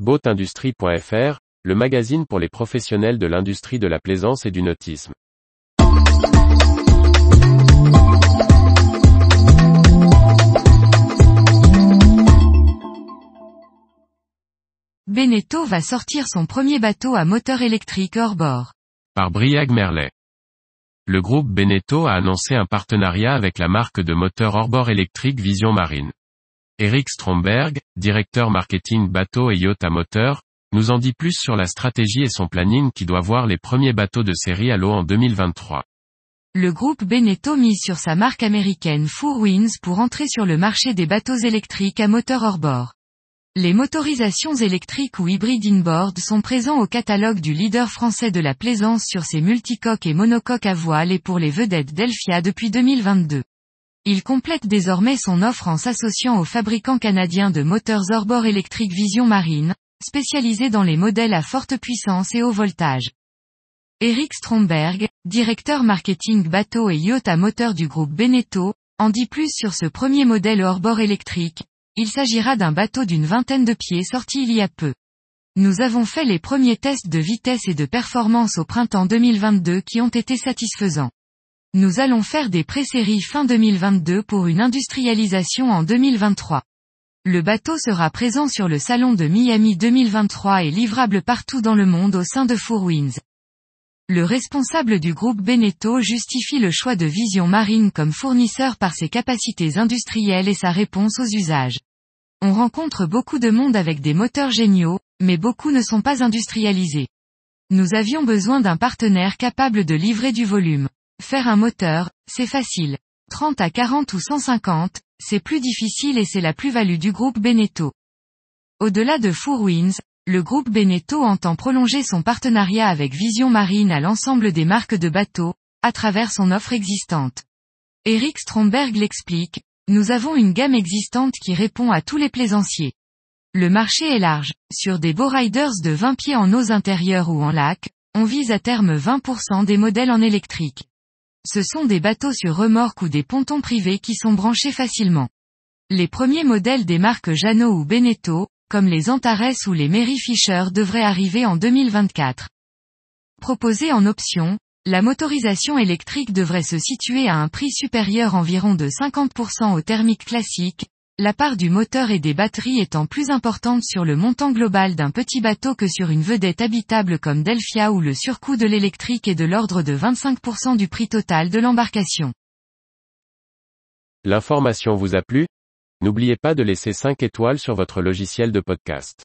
Boatindustrie.fr, le magazine pour les professionnels de l'industrie de la plaisance et du nautisme. Beneteau va sortir son premier bateau à moteur électrique hors bord. Par Briag Merlet. Le groupe Beneteau a annoncé un partenariat avec la marque de moteur hors-bord électrique Vision Marine. Eric Stromberg, directeur marketing bateau et yacht à moteur, nous en dit plus sur la stratégie et son planning qui doit voir les premiers bateaux de série à l'eau en 2023. Le groupe Beneteau mise sur sa marque américaine Four Winds pour entrer sur le marché des bateaux électriques à moteur hors bord. Les motorisations électriques ou hybrides inboard sont présents au catalogue du leader français de la plaisance sur ses multicoques et monocoques à voile et pour les vedettes Delphia depuis 2022. Il complète désormais son offre en s'associant au fabricant canadien de moteurs hors-bord électriques Vision Marine, spécialisé dans les modèles à forte puissance et haut voltage. Eric Stromberg, directeur marketing bateau et yacht à moteur du groupe Beneteau, en dit plus sur ce premier modèle hors-bord électrique. Il s'agira d'un bateau d'une vingtaine de pieds sorti il y a peu. Nous avons fait les premiers tests de vitesse et de performance au printemps 2022 qui ont été satisfaisants. Nous allons faire des pré-séries fin 2022 pour une industrialisation en 2023. Le bateau sera présent sur le salon de Miami 2023 et livrable partout dans le monde au sein de Four Winds. Le responsable du groupe Beneteau justifie le choix de Vision Marine comme fournisseur par ses capacités industrielles et sa réponse aux usages. On rencontre beaucoup de monde avec des moteurs géniaux, mais beaucoup ne sont pas industrialisés. Nous avions besoin d'un partenaire capable de livrer du volume. Faire un moteur, c'est facile. 30 à 40 ou 150, c'est plus difficile et c'est la plus-value du groupe Beneteau. Au-delà de Four Winds, le groupe Beneteau entend prolonger son partenariat avec Vision Marine à l'ensemble des marques de bateaux, à travers son offre existante. Eric Stromberg l'explique, nous avons une gamme existante qui répond à tous les plaisanciers. Le marché est large, sur des beaux riders de 20 pieds en eaux intérieures ou en lac, on vise à terme 20% des modèles en électrique. Ce sont des bateaux sur remorque ou des pontons privés qui sont branchés facilement. Les premiers modèles des marques Jeannot ou Beneteau, comme les Antares ou les Mary Fisher devraient arriver en 2024. Proposée en option, la motorisation électrique devrait se situer à un prix supérieur environ de 50% au thermique classique, la part du moteur et des batteries étant plus importante sur le montant global d'un petit bateau que sur une vedette habitable comme Delphia où le surcoût de l'électrique est de l'ordre de 25% du prix total de l'embarcation. L'information vous a plu? N'oubliez pas de laisser 5 étoiles sur votre logiciel de podcast.